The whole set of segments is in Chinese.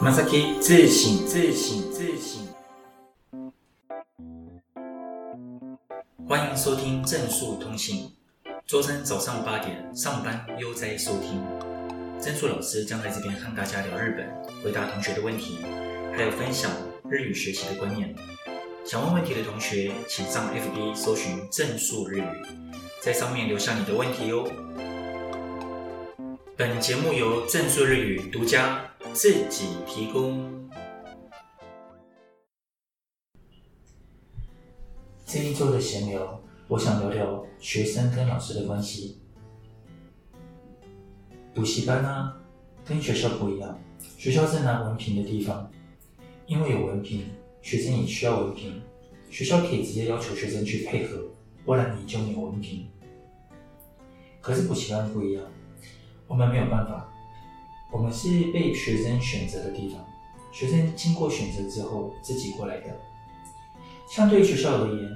马萨基自省自省自省。欢迎收听正数通信，周三早上八点上班悠哉收听。正数老师将在这边和大家聊日本，回答同学的问题，还有分享日语学习的观念。想问问题的同学，请上 FB 搜寻正数日语，在上面留下你的问题哦。本节目由正数日语独家。自己提供。这一周的闲聊，我想聊聊学生跟老师的关系。补习班啊，跟学校不一样，学校是拿文凭的地方，因为有文凭，学生也需要文凭，学校可以直接要求学生去配合，不然你就没有文凭。可是补习班不一样，我们没有办法。我们是被学生选择的地方，学生经过选择之后自己过来的。相对于学校而言，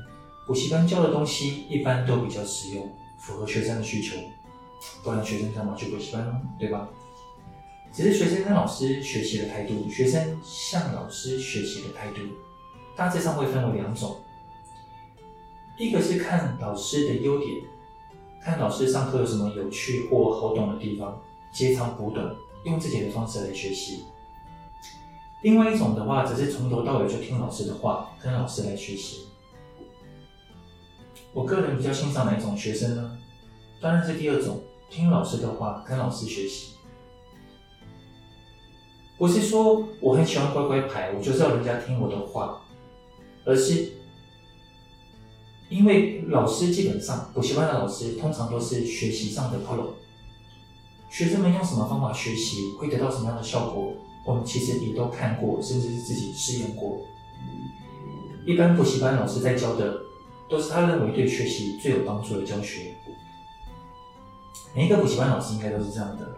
补习班教的东西一般都比较实用，符合学生的需求。不然学生干嘛去补习班呢？对吧？只是学生跟老师学习的态度，学生向老师学习的态度，大致上会分为两种。一个是看老师的优点，看老师上课有什么有趣或好懂的地方，截长补短。用自己的方式来学习。另外一种的话，只是从头到尾就听老师的话，跟老师来学习。我个人比较欣赏哪一种学生呢？当然是第二种，听老师的话，跟老师学习。不是说我很喜欢乖乖牌，我就是要人家听我的话，而是因为老师基本上，补习班的老师通常都是学习上的 pro。学生们用什么方法学习，会得到什么样的效果？我们其实也都看过，甚至是自己试验过。一般补习班老师在教的，都是他认为对学习最有帮助的教学。每一个补习班老师应该都是这样的。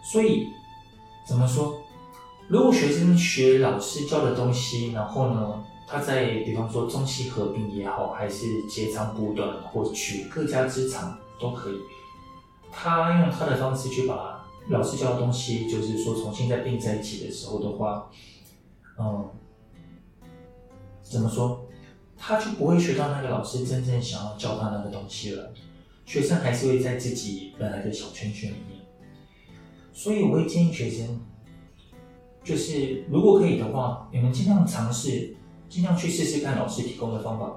所以，怎么说？如果学生学老师教的东西，然后呢，他在比方说中西合并也好，还是截长补短，或取各家之长都可以。他用他的方式去把老师教的东西，就是说重新再并在一起的时候的话，嗯，怎么说，他就不会学到那个老师真正想要教他那个东西了。学生还是会在自己本来的小圈圈里面。所以我会建议学生，就是如果可以的话，你们尽量尝试，尽量去试试看老师提供的方法，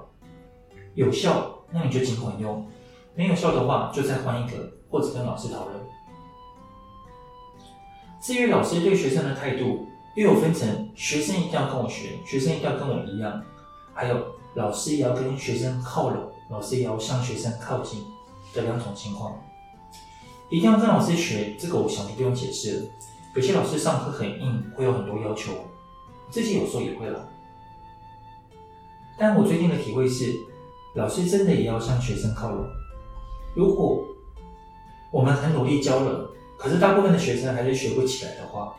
有效，那你就尽管用。没有效的话，就再换一个，或者跟老师讨论。至于老师对学生的态度，又有分成学生一定要跟我学，学生一定要跟我一样，还有老师也要跟学生靠拢，老师也要向学生靠近的两种情况。一定要跟老师学，这个我想就不用解释了。有些老师上课很硬，会有很多要求，自己有时候也会了。但我最近的体会是，老师真的也要向学生靠拢。如果我们很努力教了，可是大部分的学生还是学不起来的话，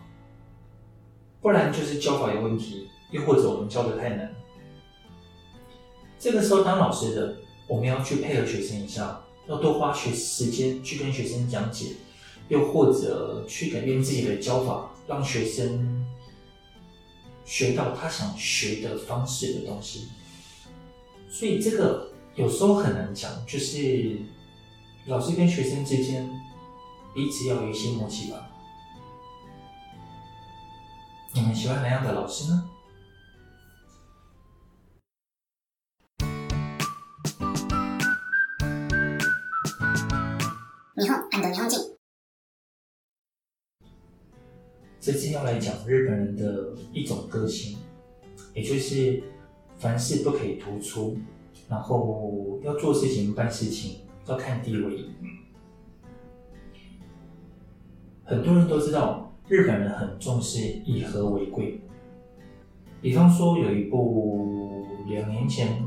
不然就是教法有问题，又或者我们教的太难。这个时候当老师的，我们要去配合学生一下，要多花学时间去跟学生讲解，又或者去改变自己的教法，让学生学到他想学的方式的东西。所以这个有时候很难讲，就是。老师跟学生之间彼此要有一些默契吧。你们喜欢哪样的老师呢？你好，安德你好，这次要来讲日本人的一种个性，也就是凡事不可以突出，然后要做事情办事情。要看地位，很多人都知道日本人很重视以和为贵。比方说，有一部两年前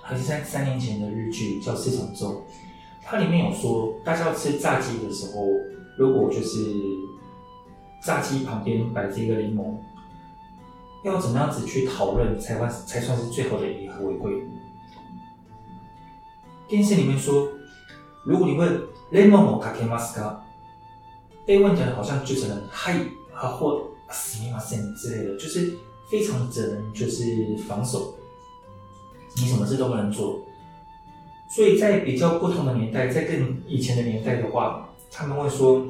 还是三三年前的日剧叫《四重奏》，它里面有说，大家要吃炸鸡的时候，如果就是炸鸡旁边摆着一个柠檬，要怎么样子去讨论才算才算是最好的以和为贵？电视里面说。如果你问レモンをかけますか，被问起来好像就只能嗨啊或 死命啊、死命之类的，就是非常只能就是防守，你什么事都不能做。所以在比较不同的年代，在更以前的年代的话，他们会说，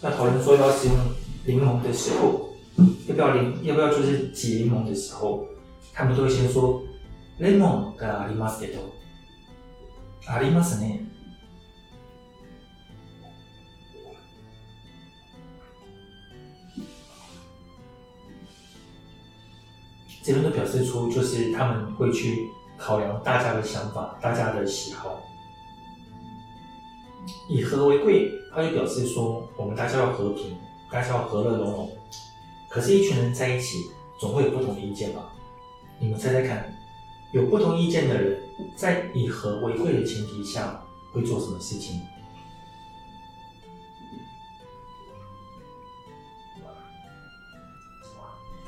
要讨论说要使用柠檬的时候，要不要柠，要不要就是挤柠檬的时候，他们都会先说柠檬がありますけど，ありますね。 这边都表示出就是他们会去。考量大家的想法，大家的喜好，以和为贵，他就表示说我们大家要和平，大家要和乐融融。可是，一群人在一起，总会有不同的意见吧？你们猜猜看，有不同意见的人，在以和为贵的前提下，会做什么事情？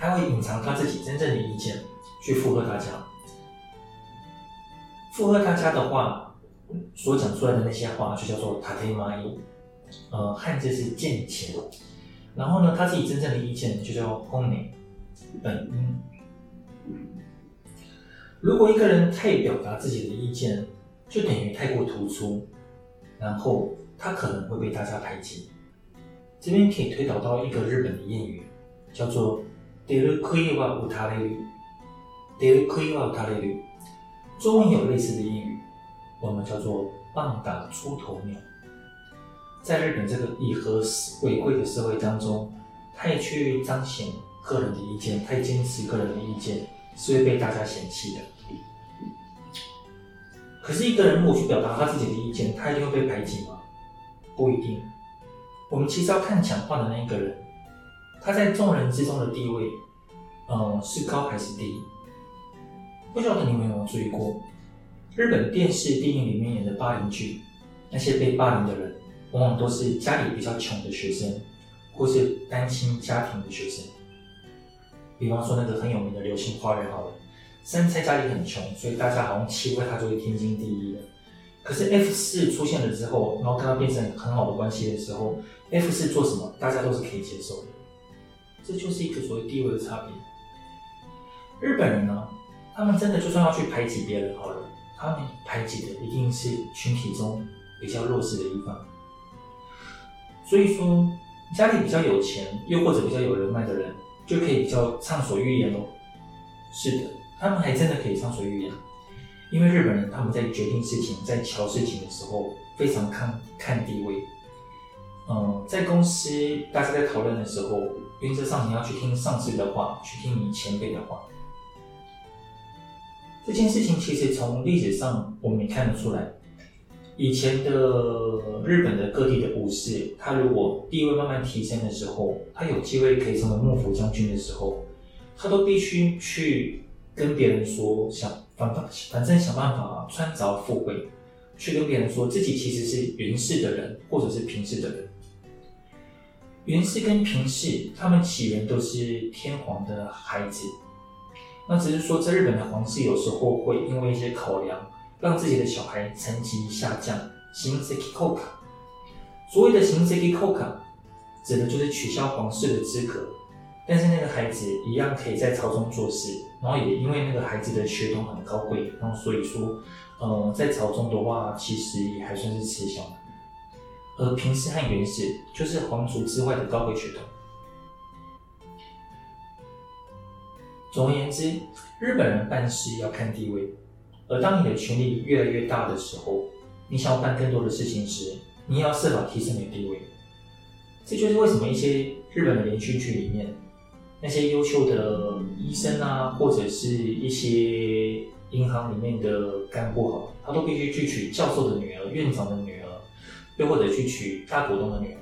他会隐藏他自己真正的意见，去附和大家。附和大家的话，所讲出来的那些话就叫做塔忒马伊，呃，汉字是见钱。然后呢，他自己真正的意见就叫本音，本音。如果一个人太表达自己的意见，就等于太过突出，然后他可能会被大家排挤。这边可以推导到一个日本的谚语，叫做“出る杭は打たれる”，出る杭は打たれる。中文有类似的英语，我们叫做“棒打出头鸟”。在日本这个以和为贵的社会当中，太去彰显个人的意见，太坚持个人的意见，是会被大家嫌弃的。可是，一个人如果去表达他自己的意见，他一定会被排挤吗？不一定。我们其实要看讲话的那个人， 他在众人之中的地位，嗯，是高还是低？不知道你们有没有注意过，日本电视电影里面演的霸凌剧，那些被霸凌的人，往往都是家里比较穷的学生，或是单亲家庭的学生。比方说那个很有名的《流星花园》好了，三菜家里很穷，所以大家好像欺负他就会天经地义的。可是 F 四出现了之后，然后跟他变成很好的关系的时候，F 四做什么，大家都是可以接受的。这就是一个所谓地位的差别。日本人呢？他们真的就算要去排挤别人好了，他们排挤的一定是群体中比较弱势的一方。所以说，家里比较有钱，又或者比较有人脉的人，就可以比较畅所欲言喽。是的，他们还真的可以畅所欲言，因为日本人他们在决定事情、在瞧事情的时候，非常看看地位。嗯，在公司大家在讨论的时候，原则上你要去听上司的话，去听你前辈的话。这件事情其实从历史上我们也看得出来，以前的日本的各地的武士，他如果地位慢慢提升的时候，他有机会可以成为幕府将军的时候，他都必须去跟别人说，想反反反正想办法穿凿附会，去跟别人说自己其实是源氏的人，或者是平氏的人。源氏跟平氏，他们起源都是天皇的孩子。那只是说，在日本的皇室有时候会因为一些考量，让自己的小孩成绩下降。亲戚扣卡，所谓的亲戚扣卡，指的就是取消皇室的资格，但是那个孩子一样可以在朝中做事，然后也因为那个孩子的血统很高贵，然后所以说，呃，在朝中的话，其实也还算是吃香的。而平氏和源氏就是皇族之外的高贵血统。总而言之，日本人办事要看地位，而当你的权力越来越大的时候，你想要办更多的事情时，你也要设法提升你的地位。这就是为什么一些日本的连续剧里面，那些优秀的医生啊，或者是一些银行里面的干部哈，他都必须去娶教授的女儿、院长的女儿，又或者去娶大股东的女儿。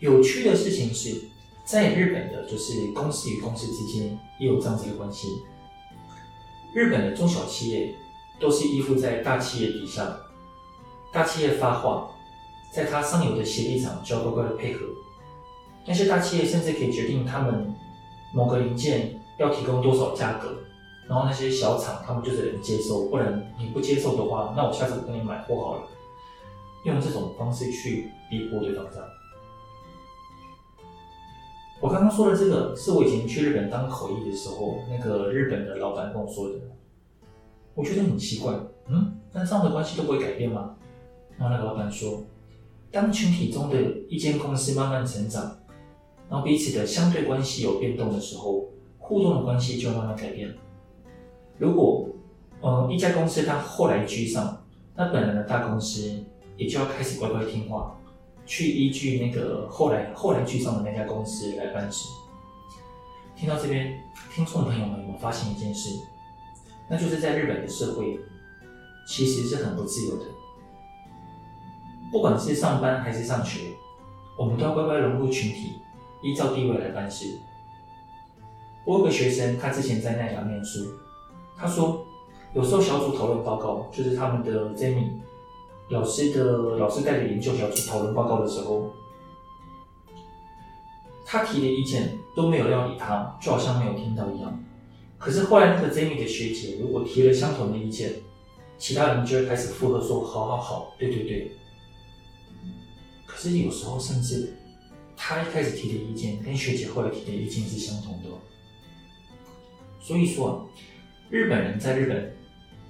有趣的事情是，在日本的，就是公司与公司之间也有这样子的关系。日本的中小企业都是依附在大企业底下，大企业发话，在它上游的协力厂就要乖乖的配合。那些大企业甚至可以决定他们某个零件要提供多少价格，然后那些小厂他们就只能接受，不然你不接受的话，那我下次不跟你买货好了。用这种方式去逼迫对方这样。我刚刚说的这个，是我以前去日本当口译的时候，那个日本的老板跟我说的。我觉得很奇怪，嗯，那这样的关系都不会改变吗？然后那个老板说，当群体中的一间公司慢慢成长，然后彼此的相对关系有变动的时候，互动的关系就慢慢改变。如果，呃，一家公司它后来居上，那本来的大公司也就要开始乖乖听话。去依据那个后来后来居上的那家公司来办事。听到这边，听众朋友们有没有发现一件事？那就是在日本的社会，其实是很不自由的。不管是上班还是上学，我们都要乖乖融入群体，依照地位来办事。我有个学生，他之前在奈良念书，他说，有时候小组讨论报告，就是他们的 Zemi。老师的老师带着研究小组讨论报告的时候，他提的意见都没有料理他，就好像没有听到一样。可是后来那个 Jamie 的学姐如果提了相同的意见，其他人就会开始附和说：“好好好，对对对。”可是有时候甚至他一开始提的意见跟学姐后来提的意见是相同的。所以说，日本人在日本。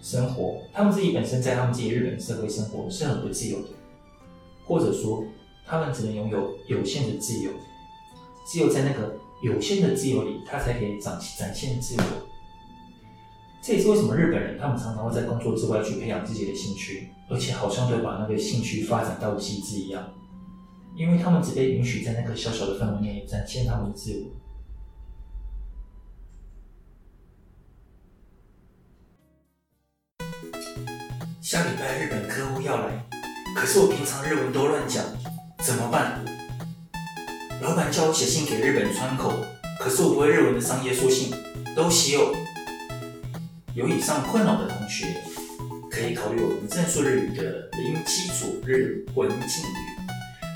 生活，他们自己本身在他们自己日本社会生活是很不自由的，或者说他们只能拥有有限的自由，只有在那个有限的自由里，他才可以展展现自由。这也是为什么日本人他们常常会在工作之外去培养自己的兴趣，而且好像都把那个兴趣发展到极致一样，因为他们只被允许在那个小小的范围内展现他们的自由。下礼拜日本客户要来，可是我平常日文都乱讲，怎么办？老板叫我写信给日本窗口，可是我不会日文的商业书信，都写有。有以上困扰的同学，可以考虑我们正数日语的零基础日文敬语，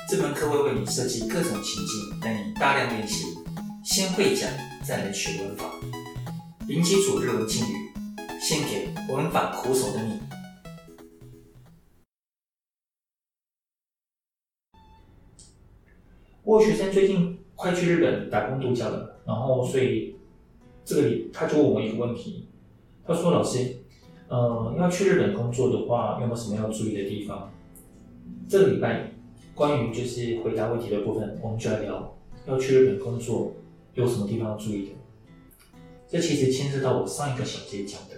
这门课会为你设计各种情境，带你大量练习，先会讲，再来学文法。零基础日文敬语，献给文法苦手的你。我学生最近快去日本打工度假了，然后所以这个里他就问我一个问题，他说：“老师，呃，要去日本工作的话，有没有什么要注意的地方？”这个礼拜关于就是回答问题的部分，我们就来聊要去日本工作有什么地方要注意的。这其实牵涉到我上一个小节讲的，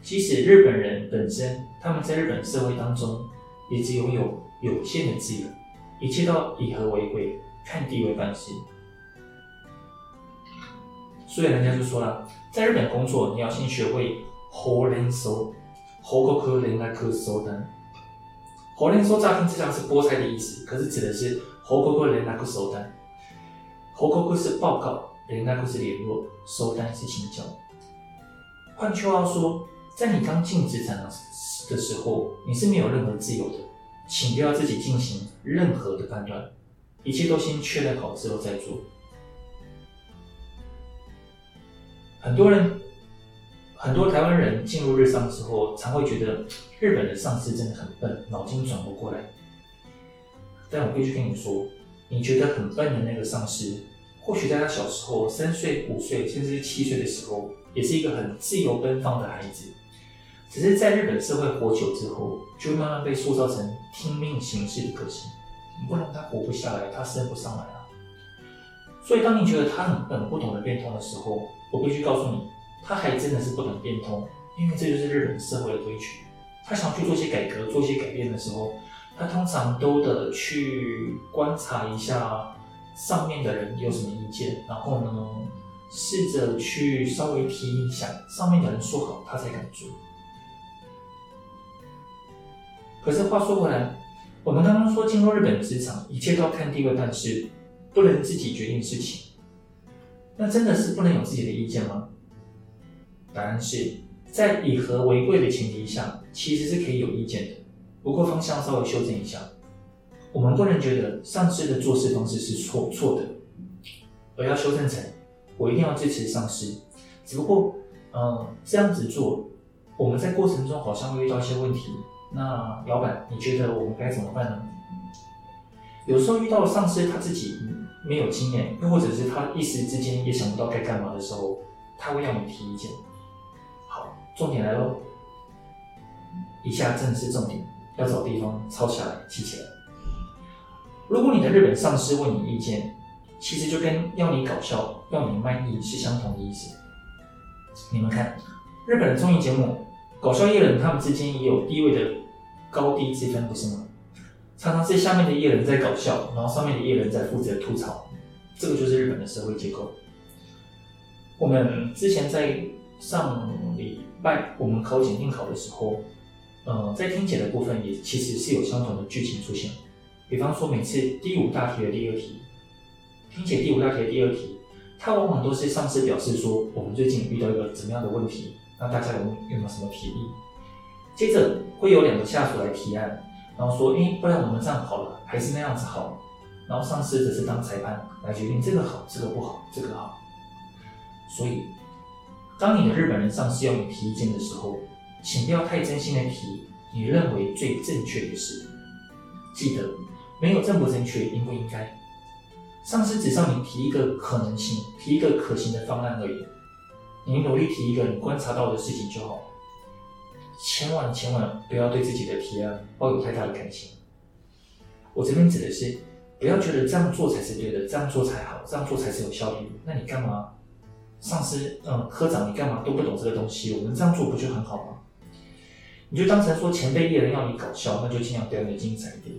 即使日本人本身他们在日本社会当中也只拥有有限的自由。一切都以和为贵，看地位办事。所以人家就说了，在日本工作，你要先学会报连收、报告连络相谈。报连收乍听之下是菠菜的意思，可是指的是报告连络相谈。报告是报告，连络是联络，收单是请教。换句话说，在你刚进职场的时候，你是没有任何自由的。请不要自己进行任何的判断，一切都先确认好之后再做。很多人，很多台湾人进入日商之后，常会觉得日本的上司真的很笨，脑筋转不过来。但我必须跟你说，你觉得很笨的那个上司，或许在他小时候三岁、五岁，甚至是七岁的时候，也是一个很自由奔放的孩子。只是在日本社会活久之后，就慢慢被塑造成听命行事的个性。你不能他活不下来，他升不上来啊。所以，当你觉得他很笨，不懂得变通的时候，我必须告诉你，他还真的是不懂变通，因为这就是日本社会的规矩。他想去做一些改革、做一些改变的时候，他通常都得去观察一下上面的人有什么意见，然后呢，试着去稍微提一下上面的人说好，他才敢做。可是话说回来，我们刚刚说进入日本职场，一切都要看地位但是，不能自己决定事情。那真的是不能有自己的意见吗？答案是在以和为贵的前提下，其实是可以有意见的。不过方向稍微修正一下，我们不能觉得上司的做事方式是错错的，而要修正成我一定要支持上司。只不过，嗯，这样子做，我们在过程中好像会遇到一些问题。那老板，你觉得我们该怎么办呢？有时候遇到上司他自己没有经验，又或者是他一时之间也想不到该干嘛的时候，他会要你提意见。好，重点来喽，以下正是重点，要找地方抄下来记起来。如果你的日本上司问你意见，其实就跟要你搞笑、要你卖艺是相同的意思。你们看，日本的综艺节目，搞笑艺人他们之间也有地位的高低之分，不是吗？常常是下面的艺人在搞笑，然后上面的艺人在负责吐槽，这个就是日本的社会结构。我们之前在上礼拜我们考检定考的时候，呃，在听解的部分也其实是有相同的剧情出现。比方说，每次第五大题的第二题，听解第五大题的第二题，它往往都是上司表示说我们最近遇到一个怎么样的问题，那大家有有没有什么提议？接着会有两个下属来提案。然后说，诶，不然我们这样好了，还是那样子好。然后上司则是当裁判来决定这个好，这个不好，这个好。所以，当你的日本人上司要你提意见的时候，请不要太真心的提你认为最正确的事。记得，没有正不正确，应不应该。上司只让你提一个可能性，提一个可行的方案而已。你努力提一个你观察到的事情就好。千万千万不要对自己的提案抱有太大的感情。我这边指的是，不要觉得这样做才是对的，这样做才好，这样做才是有效率。那你干嘛？上司，嗯，科长，你干嘛都不懂这个东西？我们这样做不就很好吗？你就当成说前辈猎人要你搞笑，那就尽量表演的精彩一点。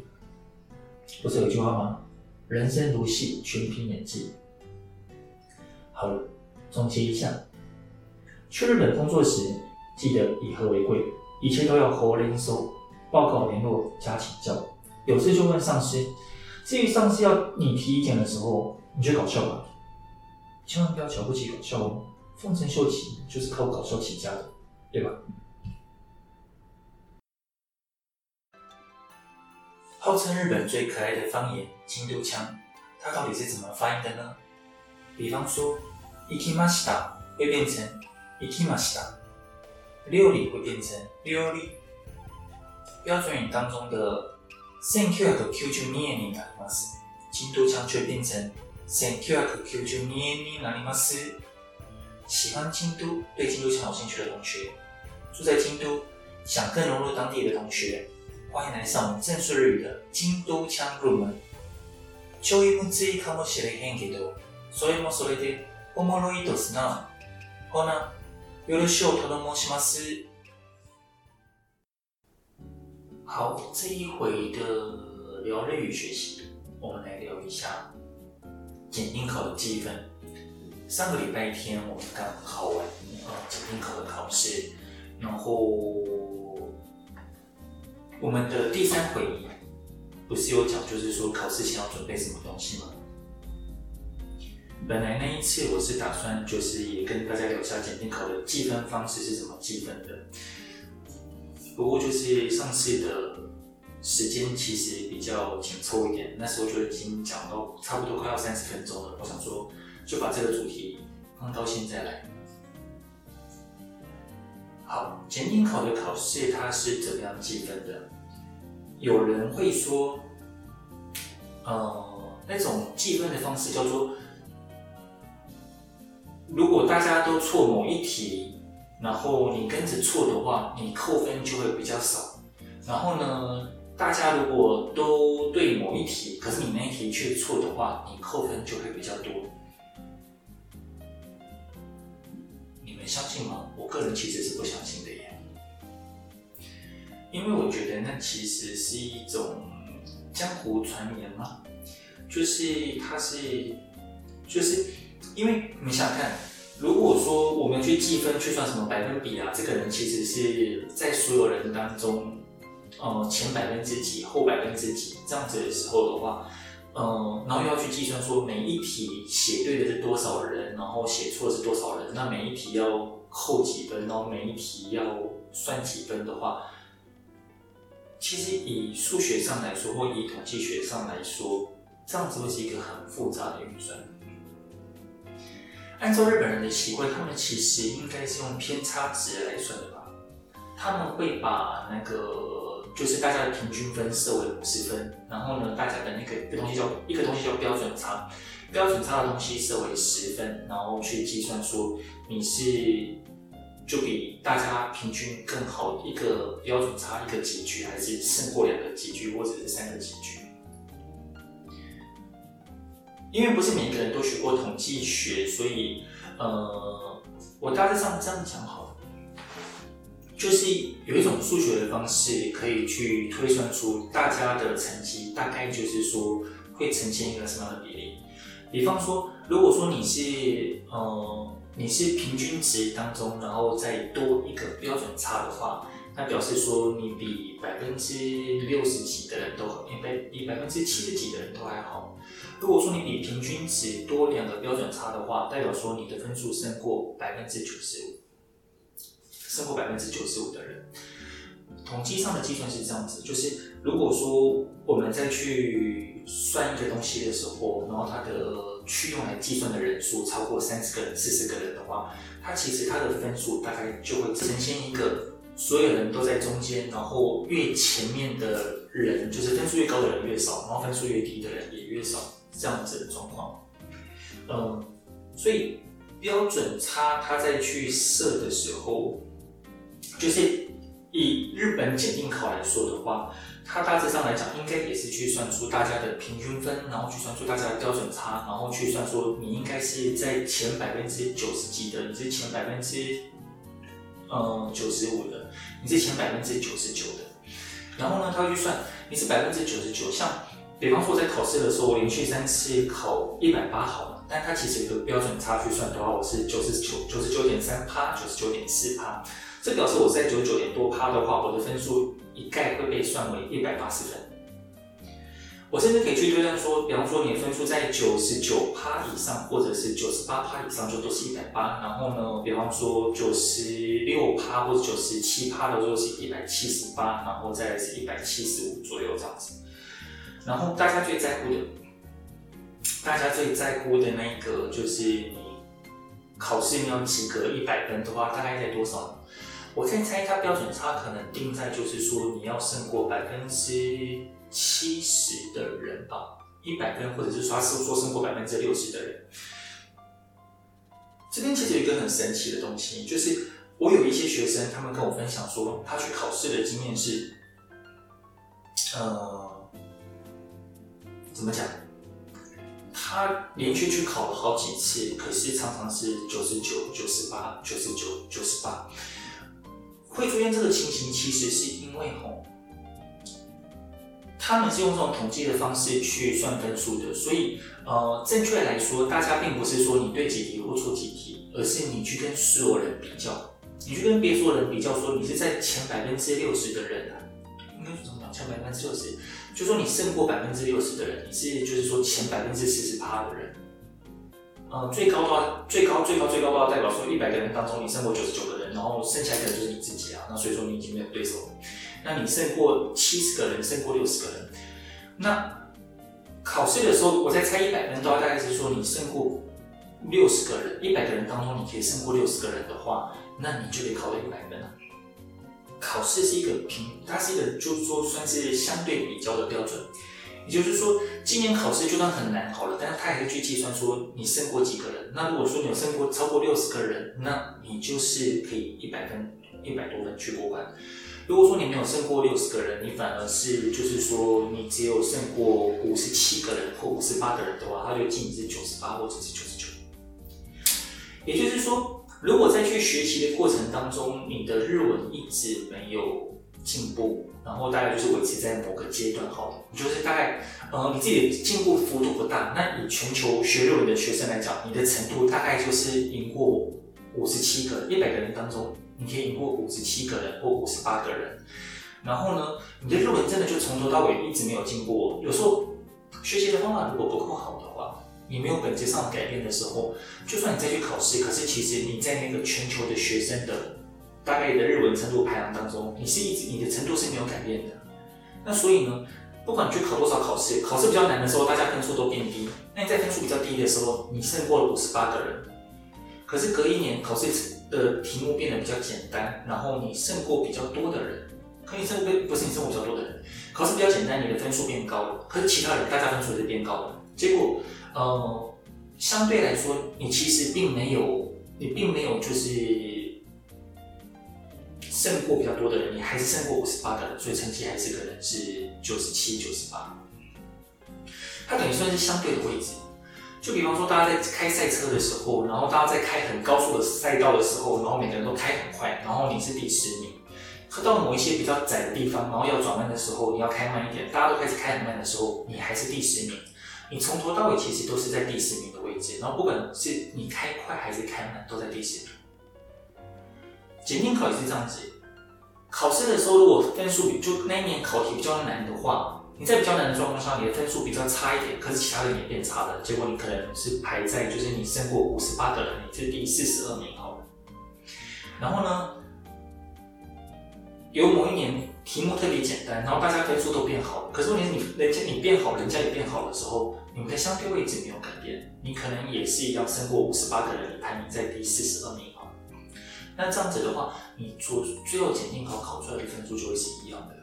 不是有句话吗？人生如戏，全凭演技。好了，总结一下，去日本工作时。记得以和为贵，一切都要和连收，报告联络加请教，有事就问上司。至于上司要你提意见的时候，你就搞笑吧，千万不要瞧不起搞笑哦。丰臣秀吉就是靠搞笑起家的，对吧？号称日本最可爱的方言京都腔，它到底是怎么发音的呢？比方说，行きました会变成行 ”。きました。料理会变成料理，标准语当中的1992年になります，京都腔却变成1992年になります。喜欢京都，对京都腔有兴趣的同学，住在京都，想更融入当地的同学，欢迎来上我们正式日语的京都腔入门。ちょいむずいかもしれへんけど、それもそれでおもろいですな。ほな。 有的时候，他都西马斯。好，这一回的聊日语学习，我们来聊一下检定考的计分。上个礼拜天我们刚考完呃检定考的考试，然后我们的第三回不是有讲，就是说考试前要准备什么东西吗？本来那一次我是打算就是也跟大家聊一下检定考的计分方式是怎么计分的，不过就是上次的时间其实比较紧凑一点，那时候就已经讲到差不多快要三十分钟了，我想说就把这个主题放到现在来。好，检定考的考试它是怎么样计分的？有人会说，呃，那种计分的方式叫做。如果大家都错某一题，然后你跟着错的话，你扣分就会比较少。然后呢，大家如果都对某一题，可是你那一题却错的话，你扣分就会比较多。你们相信吗？我个人其实是不相信的耶，因为我觉得那其实是一种江湖传言嘛，就是它是，就是。因为你想看，如果说我们去计分，去算什么百分比啊，这个人其实是在所有人当中，呃，前百分之几，后百分之几这样子的时候的话，呃，然后又要去计算说每一题写对的是多少人，然后写错是多少人，那每一题要扣几分，然后每一题要算几分的话，其实以数学上来说，或以统计学上来说，这样子会是一个很复杂的运算。按照日本人的习惯，他们其实应该是用偏差值来算的吧？他们会把那个就是大家的平均分设为五十分，然后呢，大家的那个一个东西叫一个东西叫标准差，标准差的东西设为十分，然后去计算说你是就比大家平均更好一个标准差一个级距，还是胜过两个级距或者是三个级距。因为不是每个人都学过统计学，所以呃，我大致上这样讲好。就是有一种数学的方式，可以去推算出大家的成绩，大概就是说会呈现一个什么样的比例。比方说，如果说你是呃你是平均值当中，然后再多一个标准差的话，那表示说你比百分之六十几的人都好，比百分之七十几的人都还好。如果说你比平均值多两个标准差的话，代表说你的分数胜过百分之九十五。胜过百分之九十五的人，统计上的计算是这样子，就是如果说我们再去算一个东西的时候，然后它的去用来计算的人数超过三十个人、四十个人的话，它其实它的分数大概就会呈现一个所有人都在中间，然后越前面的人就是分数越高的人越少，然后分数越低的人也越少这样子的状况。嗯，所以标准差它在去设的时候。就是以日本检定考来说的话，它大致上来讲，应该也是去算出大家的平均分，然后去算出大家的标准差，然后去算说你应该是在前百分之九十几的，你是前百分之嗯九十五的，你是前百分之九十九的。然后呢，他会去算你是百分之九十九，像比方说我在考试的时候，我连续三次考一百八好了，但他其实有个标准差距算的话，我是九十九九十九点三趴，九十九点四趴。这表示我在九十九点多趴的话，我的分数一概会被算为一百八十分。我甚至可以去推断说，比方说你的分数在九十九趴以上，或者是九十八趴以上，就都是一百八。然后呢，比方说九十六趴或者九十七趴的，时候是一百七十八，然后再是一百七十五左右这样子。然后大家最在乎的，大家最在乎的那一个，就是你考试你要及格一百分的话，大概在多少呢？我在猜，它标准差可能定在就是说你要胜过百分之七十的人吧，一百分，或者是说说胜过百分之六十的人。这边其实有一个很神奇的东西，就是我有一些学生，他们跟我分享说，他去考试的经验是，呃，怎么讲？他连续去考了好几次，可是常常是九十九、九十八、九十九、九十八。会出现这个情形，其实是因为吼，他们是用这种统计的方式去算分数的，所以呃，正确来说，大家并不是说你对几题或错几题，而是你去跟所有人比较，你去跟别所有人比较，说你是在前百分之六十的人啊，应该是怎么讲？前百分之六十，就说你胜过百分之六十的人，你是就是说前百分之四十八的人。呃，最高的话，最高最高最高的话，代表说一百个人当中你胜过九十九个人，然后剩下可能就是你自己啊。那所以说你已经没有对手了。那你胜过七十个人，胜过六十个人。那考试的时候，我在猜一百分的话，大概是说你胜过六十个人，一百个人当中你可以胜过六十个人的话，那你就得考到一百分了。考试是一个评，它是一个就是说算是相对比较的标准。也就是说，今年考试就算很难好了，但是他还会去计算说你胜过几个人。那如果说你有胜过超过六十个人，那你就是可以一百分、一百多分去过关。如果说你没有胜过六十个人，你反而是就是说你只有胜过五十七个人或五十八个人的话，他就计你是九十八或者是九十九。也就是说，如果在去学习的过程当中，你的日文一直没有进步，然后大概就是维持在某个阶段好了，就是大概，呃，你自己的进步幅度不大。那以全球学日文的学生来讲，你的程度大概就是赢过五十七个，一百个人当中，你可以赢过五十七个人或五十八个人。然后呢，你的日文真的就从头到尾一直没有进步。有时候学习的方法如果不够好的话，你没有本质上改变的时候，就算你再去考试，可是其实你在那个全球的学生的。大概的日文程度排行当中，你是一直你的程度是没有改变的。那所以呢，不管你去考多少考试，考试比较难的时候，大家分数都变低。那你在分数比较低的时候，你胜过了五十八个人。可是隔一年考试的题目变得比较简单，然后你胜过比较多的人，可你胜过不是你胜过比较多的人，考试比较简单，你的分数变高了，可是其他人大家分数也是变高了，结果呃，相对来说，你其实并没有，你并没有就是胜过比较多的人，你还是胜过五十八的人，所以成绩还是可能是九十七、九十八，它等于算是相对的位置。就比方说，大家在开赛车的时候，然后大家在开很高速的赛道的时候，然后每个人都开很快，然后你是第十名。可到某一些比较窄的地方，然后要转弯的时候，你要开慢一点，大家都开始开很慢的时候，你还是第十名。你从头到尾其实都是在第十名的位置，然后不管是你开快还是开慢，都在第十名。检定考也是这样子，考试的时候如果分数比就那一年考题比较难的话。你在比较难的状况下，你的分数比较差一点，可是其他人也变差了，结果你可能是排在就是你胜过五十八个人，你是第四十二名好了。然后呢，有某一年题目特别简单，然后大家分数都变好了，可是问题是你人家你变好，人家也变好的时候，你们的相对位置没有改变，你可能也是一样胜过五十八个人，排名在第四十二名好了。那这样子的话，你做最后检定考考出来的分数就会是一样的。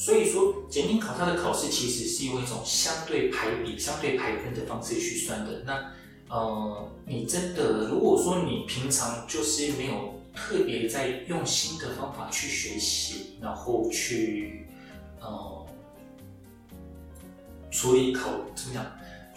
所以说，检定考它的考试其实是用一种相对排比、相对排分的方式去算的。那，呃，你真的如果说你平常就是没有特别在用新的方法去学习，然后去，呃，处理考怎么讲？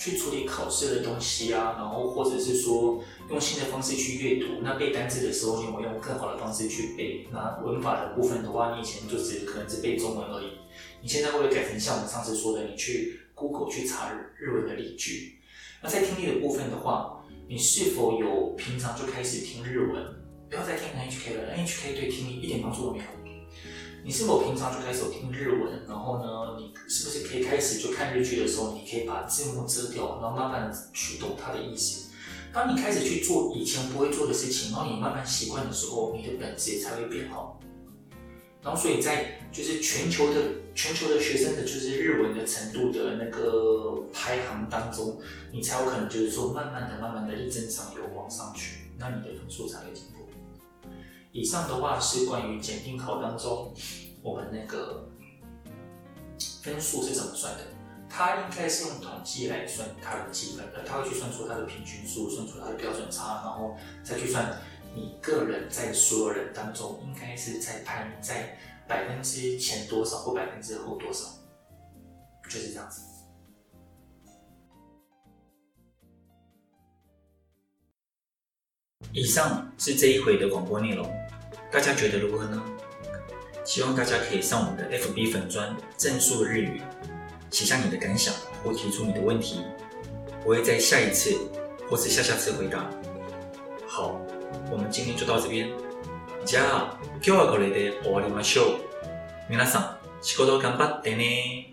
去处理考试的东西啊，然后或者是说用新的方式去阅读。那背单词的时候，你有没有用更好的方式去背？那文法的部分的话，你以前就是可能只背中文而已。你现在会不会改成像我们上次说的，你去 Google 去查日日文的例句？那在听力的部分的话，你是否有平常就开始听日文？不要再听 NHK 了，NHK 对听力一点帮助都没有。你是否平常就开始听日文？然后呢，你是不是可以开始就看日剧的时候，你可以把字幕遮掉，然后慢慢去懂它的意思？当你开始去做以前不会做的事情，然后你慢慢习惯的时候，你的本质才会变好。然后，所以在就是全球的全球的学生的，就是日文的程度的那个排行当中，你才有可能就是说，慢慢的、慢慢的就增长，有往上去，那你的分数才会。以上的话是关于检定考当中我们那个分数是怎么算的。它应该是用统计来算它的积分的，它会去算出它的平均数，算出它的标准差，然后再去算你个人在所有人当中应该是在排名在百分之前多少或百分之后多少，就是这样子。以上是这一回的广播内容，大家觉得如何呢？希望大家可以上我们的 FB 粉专正数日语，写下你的感想或提出你的问题，我会在下一次或是下下次回答。好，我们今天就到这边。じゃあ、今日はこれで终わりましょう。皆さん、仕事顽张ってね。